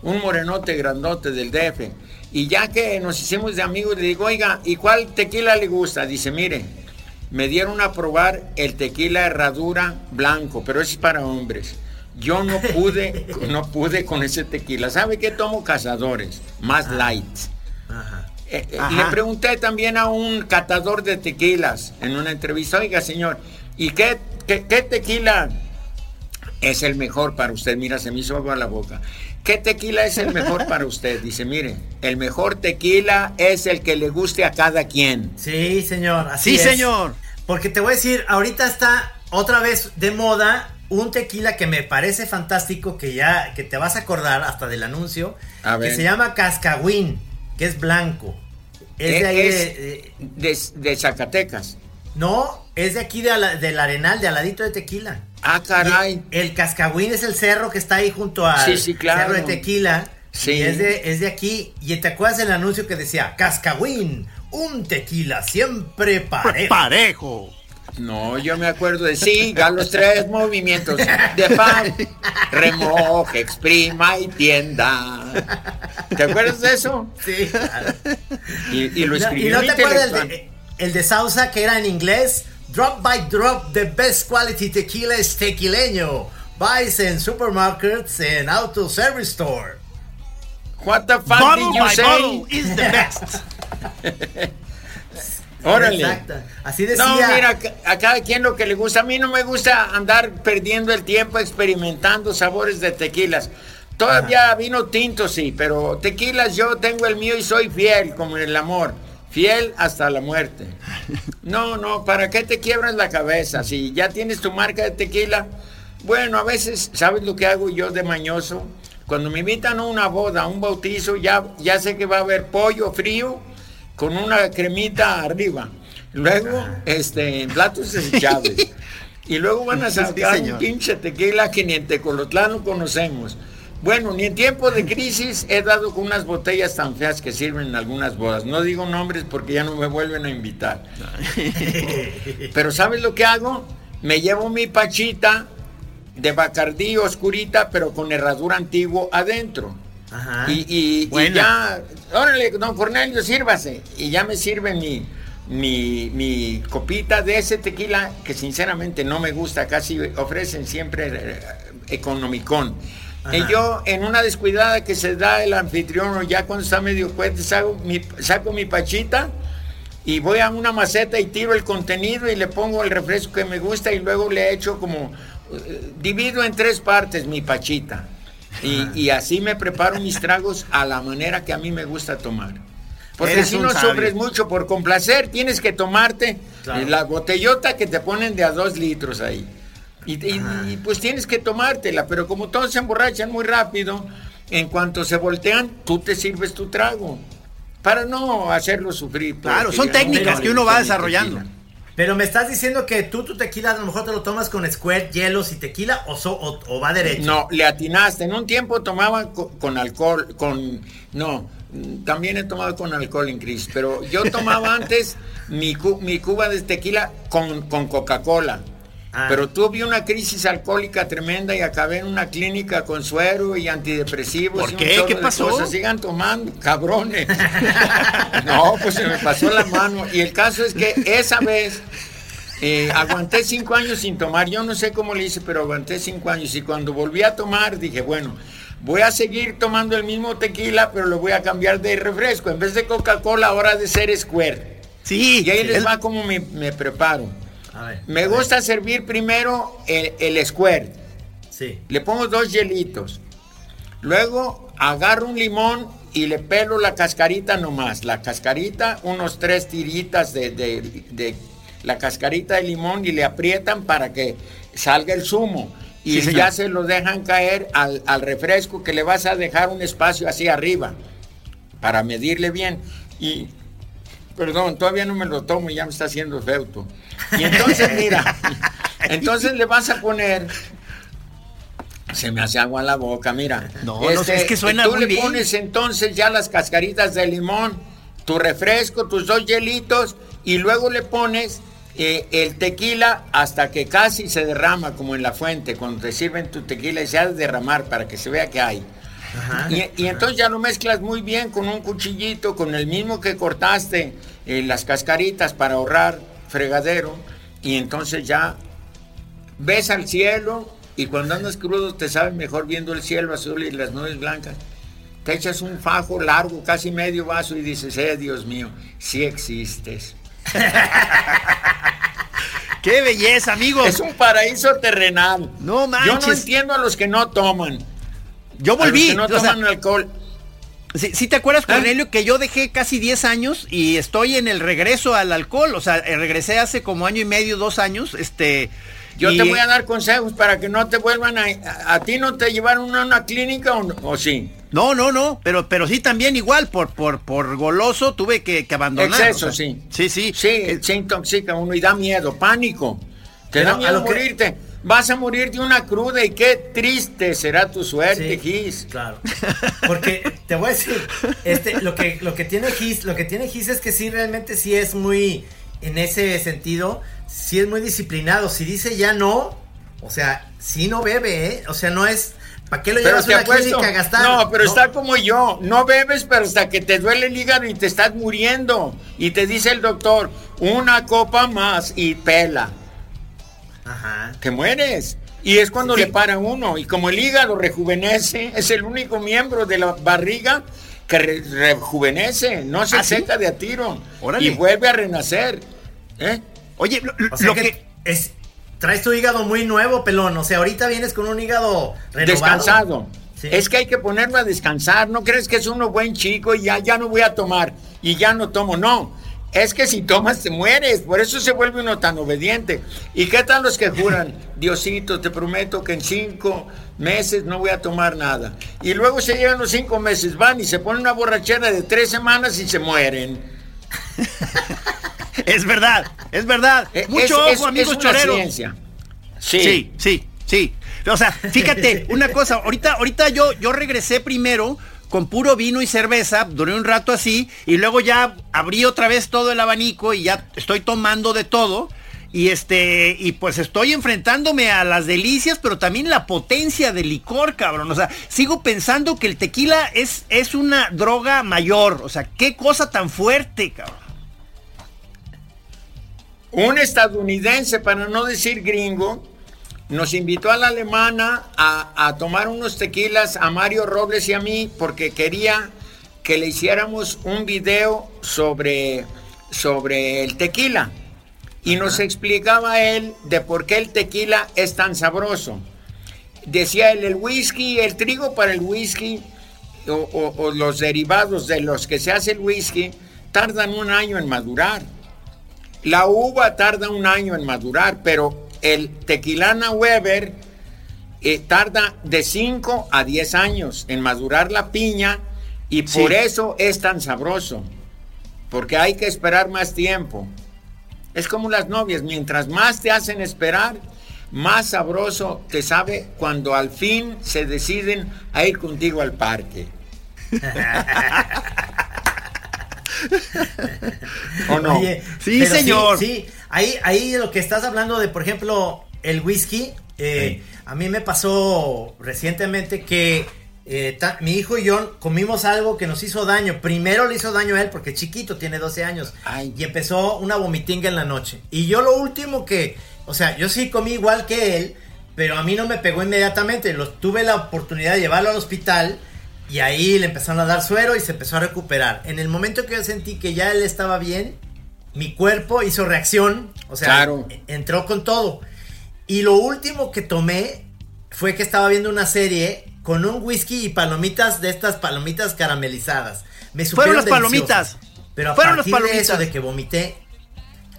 un morenote grandote del DF. Y ya que nos hicimos de amigos, le digo, oiga, ¿y cuál tequila le gusta? Dice, mire, me dieron a probar el tequila herradura blanco, pero ese es para hombres. Yo no pude, (laughs) no pude con ese tequila. ¿Sabe qué tomo? Cazadores, más light. Ajá. Eh, eh, le pregunté también a un catador de tequilas en una entrevista, oiga señor, ¿y qué, qué, qué tequila es el mejor para usted? Mira, se me hizo agua la boca. ¿Qué tequila es el mejor para usted? Dice, mire, el mejor tequila es el que le guste a cada quien. Sí, señor. Así Sí, es. señor. Porque te voy a decir, ahorita está otra vez de moda un tequila que me parece fantástico, que ya, que te vas a acordar hasta del anuncio, A ver. que se llama Cascagüín, que es blanco. Es de ahí Es de- de- de, de Zacatecas. No, es de aquí de del Arenal, de aladito de Tequila. Ah, caray. Y el Cascagüín es el cerro que está ahí junto al Sí, sí, claro. cerro de Tequila. Sí. Y es de, es de aquí. Y te acuerdas el anuncio que decía, Cascagüín, un tequila siempre parejo. Parejo. No, yo me acuerdo de siga los tres movimientos de fan. Remoje, exprima y tienda. ¿Te acuerdas de eso? Sí, claro. Y, y lo No, escribió ¿Y no te acuerdas el de, el de Sausa que era en inglés? Drop by drop, the best quality tequila es tequileño. Buys en supermarkets and auto service store. What the fuck Bottle did you by say? bottle is the best. (laughs) Órale. Exacto. Así decía. No, mira, a cada quien lo que le gusta. A mí no me gusta andar perdiendo el tiempo experimentando sabores de tequilas. Todavía vino tinto, sí, pero tequilas yo tengo el mío y soy fiel, como en el amor. Fiel hasta la muerte. No, no, ¿para qué te quiebras la cabeza? Si ya tienes tu marca de tequila. Bueno, a veces, ¿sabes lo que hago yo de mañoso? Cuando me invitan a una boda, a un bautizo, ya, ya sé que va a haber pollo frío con una cremita arriba. Luego, este, en platos (laughs) desechables. Y luego van a Sí, sacar un señor. pinche tequila que ni en Tecolotlán lo conocemos. Bueno, ni en tiempo de crisis he dado con unas botellas tan feas que sirven en algunas bodas. No digo nombres porque ya no me vuelven a invitar. (laughs) Pero ¿sabes lo que hago? Me llevo mi pachita de Bacardí oscurita, pero con herradura antiguo adentro. Ajá. Y, y- y ya, órale, don Cornelio, sírvase. Y ya me sirve mi, mi, mi copita de ese tequila que sinceramente no me gusta, casi ofrecen siempre eh, economicón. Y yo en una descuidada que se da el anfitrión o ya cuando está medio fuerte, saco mi, saco mi pachita y voy a una maceta y tiro el contenido y le pongo el refresco que me gusta y luego le echo como, eh, divido en tres partes mi pachita. Y, y así me preparo mis tragos a la manera que a mí me gusta tomar. Porque Eres si no sobres mucho por complacer, tienes que tomarte Claro. la botellota que te ponen de a dos litros ahí. Y, y- y, pues tienes que tomártela, pero como todos se emborrachan muy rápido, en cuanto se voltean, tú te sirves tu trago. Para no hacerlo sufrir. Claro, son técnicas no que uno va desarrollando. tequila. Pero me estás diciendo que tú tu tequila a lo mejor te lo tomas con squirt, hielos y tequila o, so- o, o va derecho. No, le atinaste. En un tiempo tomaba co- con, alcohol, con... No, también he tomado con alcohol en Cris, pero yo tomaba (laughs) antes mi, cu- mi cuba de tequila con, con Coca-Cola. Ah. Pero tuve una crisis alcohólica tremenda y acabé en una clínica con suero y antidepresivos. ¿Por y qué? ¿Qué pasó? cosas. Sigan tomando, cabrones. (laughs) no, pues se me pasó la mano. Y el caso es que esa vez eh, aguanté cinco años sin tomar. Yo no sé cómo le hice, pero aguanté cinco años. Y cuando volví a tomar, dije, bueno, voy a seguir tomando el mismo tequila, pero lo voy a cambiar de refresco. En vez de Coca-Cola, ahora de ser Square. Sí, Y ahí les el- va como me, me preparo. A ver. Me a ver. gusta servir primero el, el Square. Sí. Le pongo dos hielitos. Luego agarro un limón y le pelo la cascarita nomás. La cascarita, unos tres tiritas de, de- de la cascarita de limón y le aprietan para que salga el zumo. Y Sí, ya se lo dejan caer al, al refresco que le vas a dejar un espacio así arriba para medirle bien. Y, perdón, todavía no me lo tomo, ya me está haciendo feuto. Y entonces, mira, (laughs) entonces le vas a poner se me hace agua en la boca, mira. Este, No, no es que suena tú muy le bien. pones entonces ya las cascaritas de limón, tu refresco, tus dos hielitos y luego le pones eh, el tequila hasta que casi se derrama como en la fuente, cuando te sirven tu tequila y se ha de derramar para que se vea que hay. Y, y entonces ya lo mezclas muy bien con un cuchillito, con el mismo que cortaste eh, las cascaritas para ahorrar fregadero. Y entonces ya ves al cielo y cuando andas crudo te sabes mejor viendo el cielo azul y las nubes blancas. Te echas un fajo largo, casi medio vaso y dices, eh, Dios mío, sí existes. (laughs) ¡Qué belleza, amigo! Es un paraíso terrenal. No Yo no manches. entiendo a los que no toman. Yo A los volví. que no o sea, toman alcohol. Sí, sí te acuerdas. Cornelio, que yo dejé casi 10 años y estoy en el regreso al alcohol. O sea, eh, regresé hace como año y medio, dos años. Este. Yo y- te voy a dar consejos para que no te vuelvan a... ¿A, a ti no te llevaron a una clínica o, no- o sí? No, no, no, pero, pero sí también igual, por, por, por goloso tuve que, que abandonar. Exceso, o sea, sí. Sí, sí. Sí, Eh, se intoxica uno y da miedo, pánico. Te da a miedo que- morirte. Vas a morir de una cruda y qué triste será tu suerte, Sí, Gis. Claro. Porque te voy a decir, este, lo que, lo que tiene Gis, lo que tiene Gis es que sí, realmente sí es muy, en ese sentido, sí es muy disciplinado. Si dice ya no, o sea, sí no bebe, ¿eh? O sea, no es, ¿para qué lo Pero llevas a una clínica a gastar? No, pero está como yo. No bebes, pero hasta que te duele el hígado y te estás muriendo. Y te dice el doctor, una copa más y pela. Ajá. Te mueres. Y es cuando Sí. le para uno. Y como el hígado rejuvenece, es el único miembro de la barriga que re- rejuvenece. No se ¿Ah, sí? seca de a tiro. Órale. Y vuelve a renacer. ¿Eh? Oye, lo, O sea lo que, que... es, traes tu hígado muy nuevo, pelón. O sea, ahorita vienes con un hígado renovado. Descansado. Sí. Es que hay que ponerlo a descansar. No crees que es uno buen chico y ya, ya no voy a tomar y ya no tomo. No. Es que si tomas te mueres. Por eso se vuelve uno tan obediente. ¿Y qué tal los que juran? (laughs) Diosito, te prometo que en cinco meses no voy a tomar nada. Y luego se llegan los cinco meses, van y se ponen una borrachera de tres semanas y se mueren. (laughs) Es verdad, es verdad. Eh, Mucho es- ojo, es- amigos es una choreros. ciencia. Sí, sí, sí. O sea, fíjate, una cosa, ahorita, ahorita yo, yo regresé primero con puro vino y cerveza, duré un rato así, y luego ya abrí otra vez todo el abanico y ya estoy tomando de todo. Y este, y pues estoy enfrentándome a las delicias, pero también la potencia del licor, cabrón. O sea, sigo pensando que el tequila es, es una droga mayor. O sea, qué cosa tan fuerte, cabrón. Un estadounidense, para no decir gringo, nos invitó a la alemana a, a tomar unos tequilas a Mario Robles y a mí porque quería que le hiciéramos un video sobre, sobre el tequila. Y nos explicaba él de por qué el tequila es tan sabroso. Decía él, el whisky, el trigo para el whisky o, o- o los derivados de los que se hace el whisky tardan un año en madurar. La uva tarda un año en madurar, pero el tequilana Weber eh, tarda de 5 a 10 años en madurar la piña y Sí. por eso es tan sabroso, porque hay que esperar más tiempo. Es como las novias, mientras más te hacen esperar, más sabroso te sabe cuando al fin se deciden a ir contigo al parque. (laughs) ¿O no? Oye, Sí, señor. Sí, ahí, ahí lo que estás hablando de, por ejemplo, el whisky, eh, a mí me pasó recientemente que eh, ta- mi hijo y yo comimos algo que nos hizo daño. Primero le hizo daño a él porque chiquito, tiene 12 años. Ay. Y empezó una vomitinga en la noche. Y yo lo último que, o sea, yo sí comí igual que él, pero a mí no me pegó inmediatamente. Lo, tuve la oportunidad de llevarlo al hospital. Y ahí le empezaron a dar suero y se empezó a recuperar. En el momento que yo sentí que ya él estaba bien, mi cuerpo hizo reacción, o sea, Claro. entró con todo. Y lo último que tomé fue que estaba viendo una serie con un whisky y palomitas de estas palomitas caramelizadas. Me Fueron las palomitas. Pero a Fueron las partir de eso palomitas. de que vomité,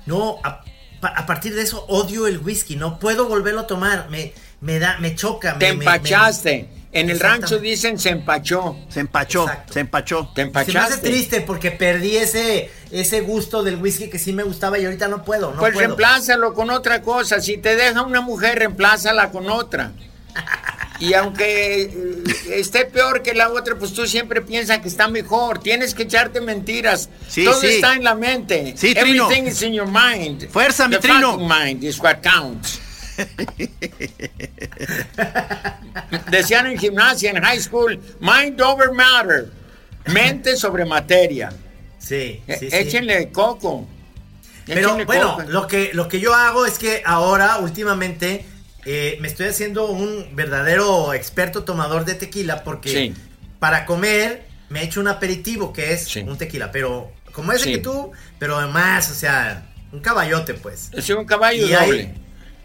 no, a, pa- a partir de eso odio el whisky, no puedo volverlo a tomar, me, me da, me choca. Te me- me- me- empachaste. En el rancho dicen se empachó. Se empachó, Exacto. se empachó. Te Se me hace triste porque perdí ese, ese gusto del whisky que sí me gustaba y ahorita no puedo, no pues puedo. reemplázalo con otra cosa. Si te deja una mujer, reemplázala con otra. (laughs) Y aunque eh, esté peor que la otra, pues tú siempre piensas que está mejor. Tienes que echarte mentiras. Sí, Todo sí. está en la mente. Sí, Trino. Everything is in your mind. Fuerza, mi The Trino. mind is what counts. (laughs) Decían en gimnasia, en high school, mind over matter. Mente sobre materia. Sí, Eh, sí. Échenle coco. Pero bueno, coco. lo que, lo que yo hago es que ahora, últimamente, eh, me estoy haciendo un verdadero experto tomador de tequila porque Sí. para comer me he hecho un aperitivo que es Sí. un tequila, pero como ese Sí. que tú, pero además, o sea, un caballote pues. Es un caballo Y.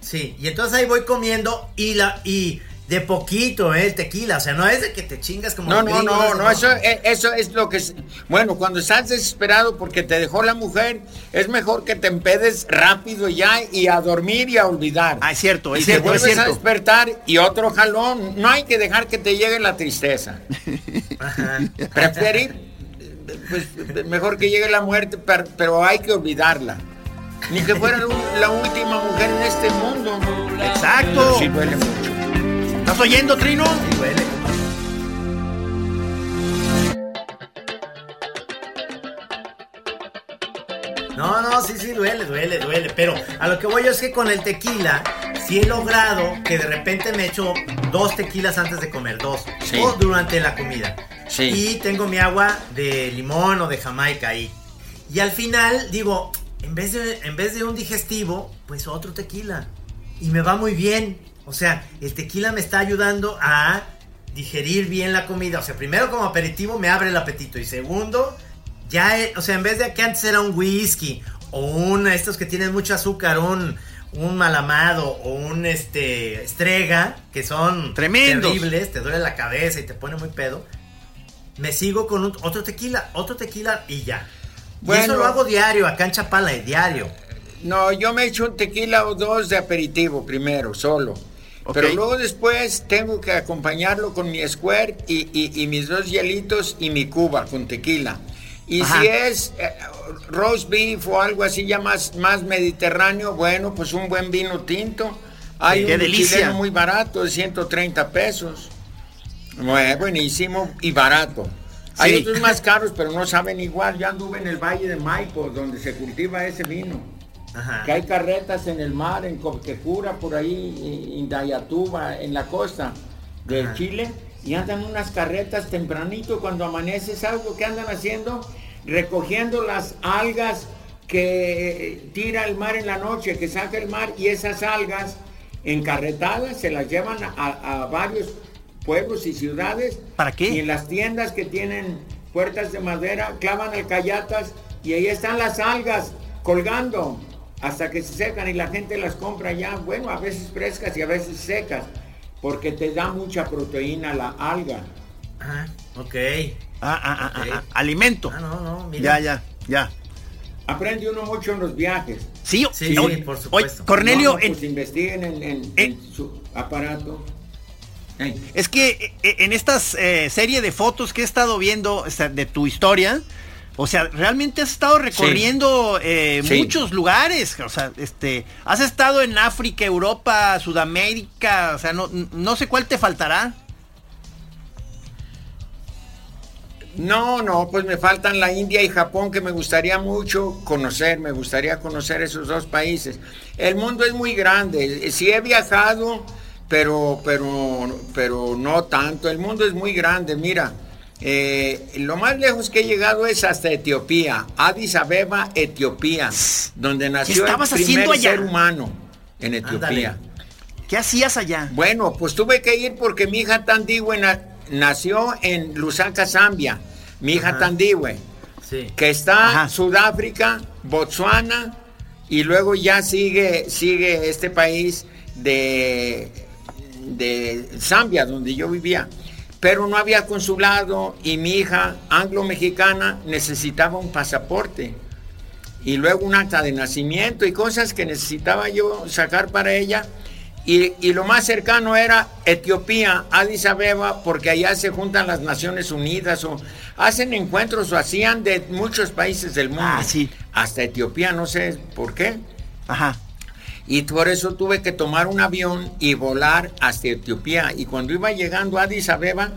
Sí, y entonces ahí voy comiendo y la y de poquito, eh, el tequila, o sea, no es de que te chingas como No, no, gringos, no, no, eso, eh, eso es lo que... es- Bueno, cuando estás desesperado porque te dejó la mujer, es mejor que te empedes rápido ya y a dormir y a olvidar. Ah, es cierto, y es te cierto, es vuelves a despertar y otro jalón. No hay que dejar que te llegue la tristeza. Ajá. Preferir, pues mejor que llegue la muerte, per- pero hay que olvidarla. Ni que fuera la- última mujer en este mundo. Exacto. Sí duele mucho. ¿Estás oyendo, Trino? Sí, duele. No, no, sí, sí, duele, duele, duele. Pero a lo que voy yo es que con el tequila, sí he logrado que de repente me echo dos tequilas antes de comer, dos. Sí. O durante la comida. Sí. Y tengo mi agua de limón o de Jamaica ahí. Y al final digo, en vez de, en vez de un digestivo, pues otro tequila. Y me va muy bien. O sea, el tequila me está ayudando a digerir bien la comida. O sea, primero como aperitivo me abre el apetito. Y segundo, ya, o sea, en vez de que antes era un whisky o un, estos que tienen mucho azúcar, un, un malamado o un, este, estrega, que son Tremendos. terribles, te duele la cabeza y te pone muy pedo. Me sigo con un- otro tequila, otro tequila y ya. Y Bueno. eso lo hago diario, acá en Chapala, eh, diario. No, yo me echo un tequila o dos de aperitivo primero, solo. Pero luego después tengo que acompañarlo con mi squirt y, y- y mis dos hielitos y mi cuba con tequila. Y Ajá. si es eh, roast beef o algo así ya más, más mediterráneo, bueno, pues un buen vino tinto. Hay qué un delicia. chileno muy barato de 130 pesos. Bue- Buenísimo y barato. Hay otros más caros, pero no saben igual. Yo anduve en el Valle de Maipo, donde se cultiva ese vino. Ajá. Que hay carretas en el mar, en Copquecura, por ahí, en Dayatuba, en la costa de Ajá. Chile, y andan unas carretas tempranito cuando amanece, ¿sabes lo que andan haciendo? Recogiendo las algas que tira el mar en la noche, que saca el mar, y esas algas encarretadas se las llevan a, a varios pueblos y ciudades. ¿Para qué? Y en las tiendas que tienen puertas de madera, clavan alcayatas y ahí están las algas colgando hasta que se secan y la gente las compra ya, bueno, a veces frescas y a veces secas, porque te da mucha proteína la alga. Ajá. Ok. Ah, ah, ah, ah, Ok. ah, alimento. Ah, no, no, mira. Ya, ya, ya. Aprende uno mucho en los viajes. Sí, Sí, sí, por supuesto. Cornelio, No, no, en- pues investiguen en, en- en- en su aparato. Es que eh, en estas eh, serie de fotos que he estado viendo o sea, de tu historia, o sea, realmente has estado recorriendo eh, Sí. muchos lugares, o sea, este, has estado en África, Europa, Sudamérica, o sea, no, no sé cuál te faltará. No, no, pues me faltan la India y Japón que me gustaría mucho conocer, me gustaría conocer esos dos países. El mundo es muy grande, sí he viajado, pero, pero, pero no tanto. El mundo es muy grande, mira. eh, lo más lejos que he llegado es hasta Etiopía, Addis Abeba, Etiopía, donde nació el primer allá? ser humano en Etiopía. Ándale. ¿Qué hacías allá? Bueno, pues tuve que ir porque mi hija Tandiwe na- nació en Lusaka, Zambia. Mi hija Ajá. Tandiwe, Sí. que está Ajá. Sudáfrica, Botswana y luego ya sigue sigue este país de de Zambia donde yo vivía. Pero no había consulado y mi hija anglo-mexicana necesitaba un pasaporte y luego un acta de nacimiento y cosas que necesitaba yo sacar para ella. Y, y lo más cercano era Etiopía, Addis Abeba, porque allá se juntan las Naciones Unidas o hacen encuentros o hacían de muchos países del mundo. Ah, sí. Hasta Etiopía, no sé por qué. Ajá. Y por eso tuve que tomar un avión y volar hasta Etiopía. Y cuando iba llegando a Addis Abeba,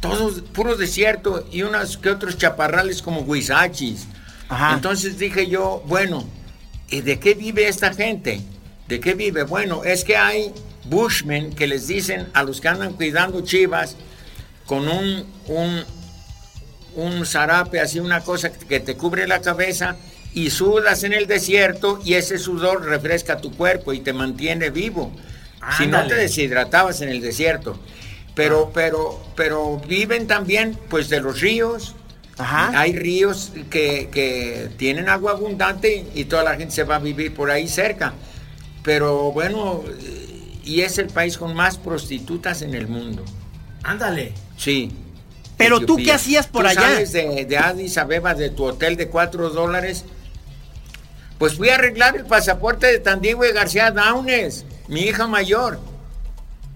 todos puro desierto y unos que otros chaparrales como huizachis. Ajá. Entonces dije yo, bueno, ¿y de qué vive esta gente? ¿De qué vive? Bueno, es que hay bushmen que les dicen a los que andan cuidando chivas con un, un, un zarape, así una cosa que te cubre la cabeza y sudas en el desierto y ese sudor refresca tu cuerpo y te mantiene vivo. Si no te deshidratabas en el desierto. Pero, pero, pero viven también pues de los ríos. Ajá. Hay ríos que, que tienen agua abundante y toda la gente se va a vivir por ahí cerca. Pero bueno, y es el país con más prostitutas en el mundo. Ándale. Sí. Pero tú. ¿qué hacías por Tú allá? sales de, de Addis Abeba, de tu hotel de cuatro dólares. Pues fui a arreglar el pasaporte de Tandigüe García Daunes, mi hija mayor.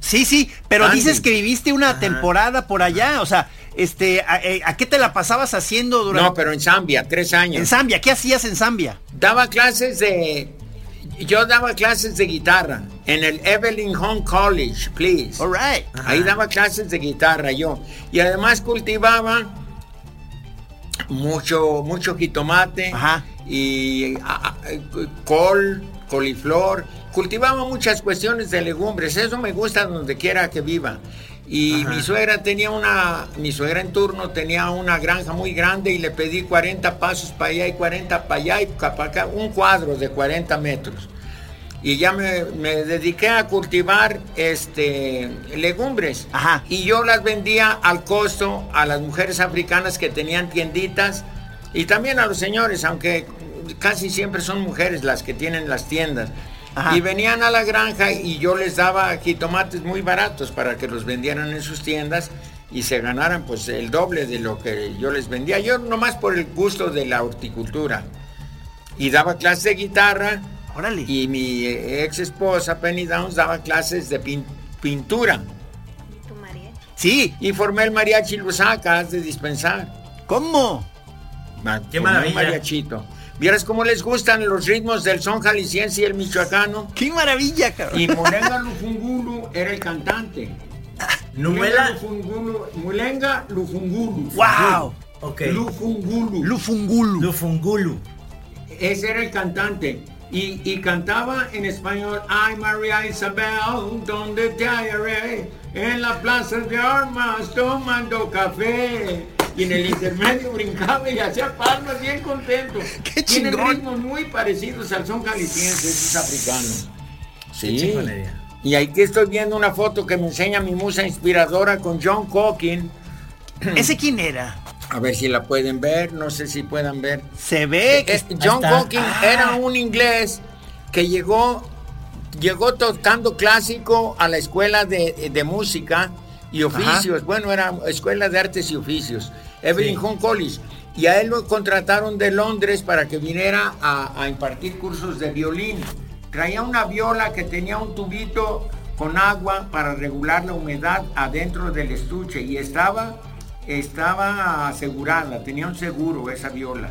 Sí, sí, pero Andy. dices que viviste una Ajá. temporada por allá, o sea, este, a, eh, ¿a qué te la pasabas haciendo durante? No, pero en Zambia, tres años. En Zambia, ¿qué hacías en Zambia? Daba clases de... Yo daba clases de guitarra en el Evelyn Home College, please. All right. Ahí daba clases de guitarra yo. Y además cultivaba mucho, mucho jitomate Ajá. Y a- a- col, coliflor. Cultivaba muchas cuestiones de legumbres. Eso me gusta donde quiera que viva. Y mi suegra tenía una, mi suegra en turno tenía una granja muy grande y le pedí 40 pasos para allá y 40 para allá y para acá, un cuadro de 40 metros y ya me, me dediqué a cultivar este legumbres Ajá. y yo las vendía al costo a las mujeres africanas que tenían tienditas y también a los señores aunque casi siempre son mujeres las que tienen las tiendas Ajá. y venían a la granja y yo les daba jitomates muy baratos para que los vendieran en sus tiendas y se ganaran pues el doble de lo que yo les vendía yo nomás por el gusto de la horticultura y daba clases de guitarra Órale. y mi ex esposa Penny Downs daba clases de pin- pintura. Tu mariachi. Sí, Y formé el mariachi Lusaca, has de dispensar. ¿cómo? Qué maravilla. mariachito. Vieras cómo les gustan los ritmos del son jalisciense y el michoacano. ¡Qué maravilla, cabrón! Y Mulenga Lufungulu era el cantante. (laughs) Numela. Lufungulu, Mulenga Lufungulu. ¡Wow! Ok. Lufungulu. Lufungulu. Lufungulu. Ese era el cantante. Y, y cantaba en español, ay María Isabel, donde te hallaré, en la plaza de armas, tomando café. Y en el intermedio brincaba y hacía palmas bien contento. (laughs) ¡Qué Tienen chingón! ritmos muy parecidos al son jalisciense, esos africanos. Sí. Y aquí estoy viendo una foto que me enseña mi musa inspiradora con John Cooking. (clears throat) ¿Ese quién era? A ver si la pueden ver, no sé si puedan ver. Se ve que... Eh, John. Cooking Ah. era un inglés que llegó, llegó tocando clásico a la escuela de, de música y oficios. Bueno, era escuela de artes y oficios. Evelyn Sí. Home College. Y a él lo contrataron de Londres para que viniera a, a impartir cursos de violín. Traía una viola que tenía un tubito con agua para regular la humedad adentro del estuche y estaba, estaba asegurada, tenía un seguro esa viola.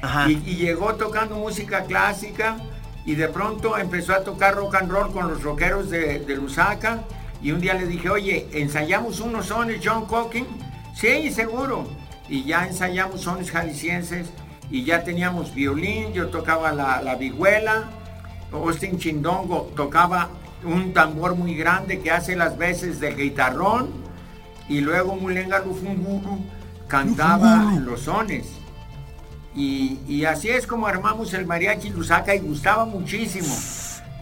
Ajá. Y, y llegó tocando música clásica y de pronto empezó a tocar rock and roll con los rockeros de, de Lusaka. Y un día le dije, oye, ¿ensayamos unos sones John Cooking? Sí, seguro. Y ya ensayamos sones jaliscienses y ya teníamos violín, yo tocaba la, la vihuela, Austin Chindongo tocaba un tambor muy grande que hace las veces de guitarrón y luego Mulenga Lufunguru cantaba los sones. Y, y así es como armamos el mariachi Lusaca y gustaba muchísimo.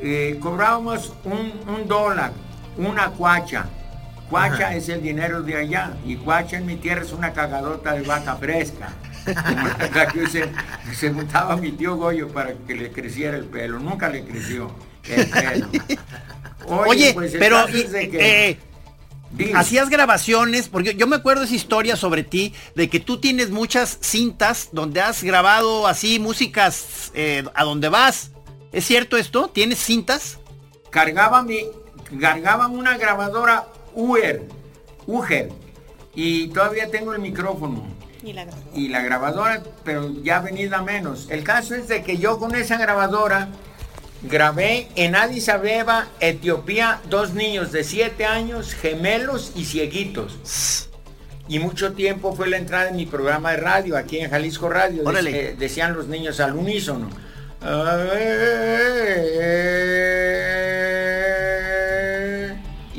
Eh, cobrábamos un, un dólar, una cuacha. Cuacha Ajá. es el dinero de allá y cuacha en mi tierra es una cagadota de vaca fresca. (laughs) Se, se juntaba mi tío Goyo para que le creciera el pelo. Nunca le creció el pelo. (laughs) Oye, pues, el pero de que- eh, Dime. hacías grabaciones, porque yo me acuerdo esa historia sobre ti, de que tú tienes muchas cintas donde has grabado así músicas eh, a donde vas. ¿Es cierto esto? ¿Tienes cintas? cargaba mi cargaba una grabadora Uher, Uher y todavía tengo el micrófono Y la grabó. y la grabadora, pero ya venida menos. El caso es de que yo con esa grabadora grabé en Addis Abeba, Etiopía, dos niños de 7 años, gemelos y cieguitos. Y mucho tiempo fue la entrada de mi programa de radio, aquí en Jalisco Radio. Eh, decían los niños al unísono.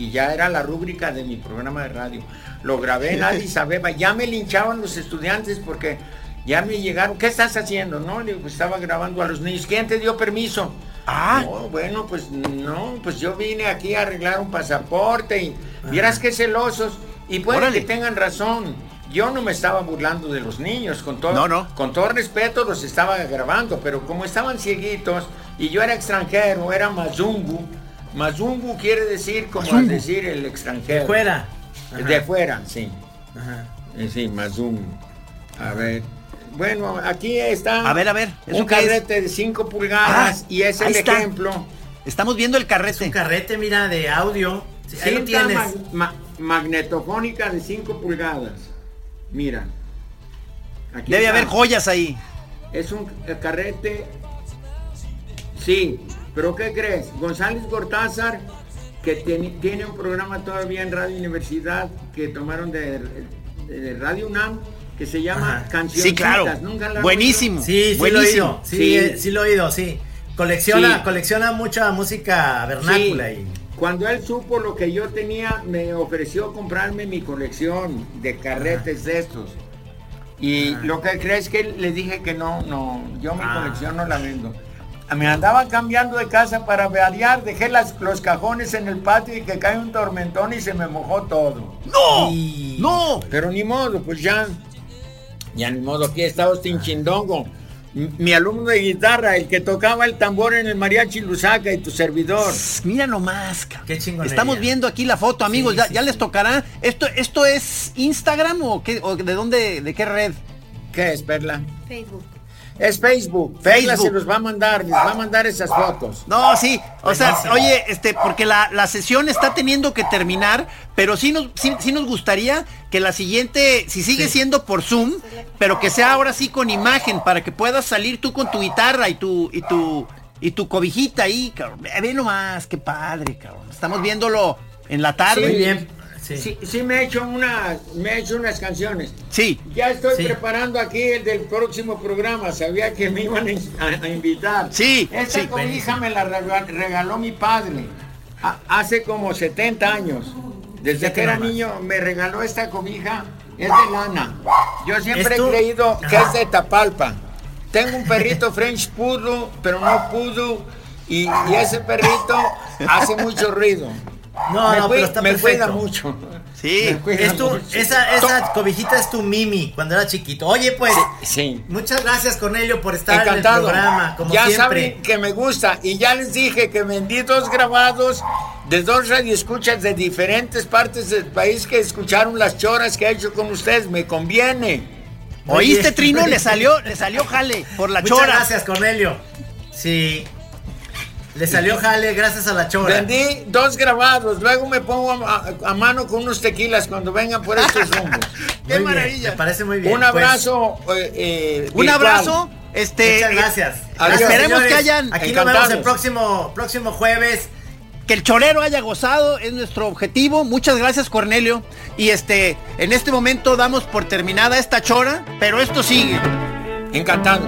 Y ya era la rúbrica de mi programa de radio. Lo grabé en Addis Abeba. Ya me linchaban los estudiantes porque ya me llegaron. ¿Qué estás haciendo? No, le digo, pues estaba grabando a los niños. ¿Quién te dio permiso? Ah. No, bueno, pues no, pues yo vine aquí a arreglar un pasaporte y vieras qué celosos. Y puede que tengan razón. Yo no me estaba burlando de los niños, con todo, No, no. con todo respeto los estaba grabando, pero como estaban cieguitos y yo era extranjero, era mazungu. Mazungu quiere decir como al decir el extranjero. Fuera. De fuera, sí. Ajá. Eh, Sí, mazungu. A ver. Bueno, aquí está. A ver, a ver, ¿eso Un es? carrete de 5 pulgadas Ah, y es el está. ejemplo. Estamos viendo el carrete. Un carrete, mira, de audio. Sí, ahí lo tienes. ma- magnetofónica de 5 pulgadas. Mira. Aquí Debe está. haber joyas ahí. Es un eh, carrete. Sí, pero ¿qué crees? González Gortázar, que tiene, tiene un programa todavía en Radio Universidad que tomaron de, de Radio UNAM que se llama. Canciones. Sí, claro. Buenísimo. Sí, sí lo he Buenísimo. oído. Sí, Sí. eh, sí lo he oído, sí. Colecciona, Sí. colecciona mucha música vernácula y Cuando él supo lo que yo tenía, me ofreció comprarme mi colección de carretes de estos. Y lo que crees que le dije que no, no, yo mi Ah. colección no la vendo. Me andaba cambiando de casa para variar, dejé las, los cajones en el patio y que cae un tormentón y se me mojó todo. ¡No! Y- ¡No! Pero ni modo, pues ya, ya ni modo, aquí está Austin Chindongo. Mi alumno de guitarra, el que tocaba el tambor en el mariachi Lusaca y tu servidor. Mira nomás, cabrón. Qué chingonería. Estamos viendo aquí la foto, amigos. Sí, ya sí, ya sí. les tocará. ¿Esto, ¿Esto es Instagram o, qué, o de dónde, de qué red? ¿Qué es, Perla? Facebook. Es Facebook. Facebook. se los va a mandar, les va a mandar esas fotos. No, sí. O sea, oye, este, porque la, la sesión está teniendo que terminar, pero sí nos, sí, sí nos gustaría que la siguiente, si sigue Sí. siendo por Zoom, pero que sea ahora sí con imagen, para que puedas salir tú con tu guitarra y tu, y tu, y tu cobijita ahí, cabrón. Ve ve nomás, qué padre, cabrón. Estamos viéndolo en la tarde. Muy bien. Sí. Sí, sí me he hecho unas, me he hecho unas canciones. Sí. Ya estoy Sí. preparando aquí el del próximo programa. Sabía que me iban a, a invitar. Sí, Esta sí. cobija me la rega- regaló mi padre a- hace como 70 años. Desde que era nomás. niño me regaló esta cobija. Es de lana. Yo siempre he creído que Ajá. es de Tapalpa. Tengo un perrito (laughs) French Poodle, pero no Poodle. Y, y ese perrito hace mucho ruido. No, me no, pero está me cuida perfecto. mucho. Sí. Me cuida Es tu, mucho. esa, esa cobijita es tu Mimi cuando era chiquito. Oye, pues, Sí. muchas gracias Cornelio por estar Encantado. en el programa, como ya siempre. saben que me gusta. Y ya les dije que vendí dos grabados de dos radioescuchas de diferentes partes del país que escucharon las choras que he hecho con ustedes. Me conviene. ¿Oíste. Trino? (laughs) Le salió, le salió jale por la Muchas chora. gracias, Cornelio. Sí. Le salió jale gracias a la chora. Vendí dos grabados. Luego me pongo a, a- a mano con unos tequilas cuando vengan por estos (laughs) rumbos. ¡Qué Muy bien, maravilla! Me parece muy bien. Un pues. abrazo. eh, eh, Un abrazo. Este, Muchas gracias. Adiós. Gracias, Esperemos señores. que hayan Aquí nos vemos el próximo, próximo jueves. que el chorero haya gozado, es nuestro objetivo. Muchas gracias, Cornelio. Y este, en este momento damos por terminada esta chora, pero esto sigue. Encantado.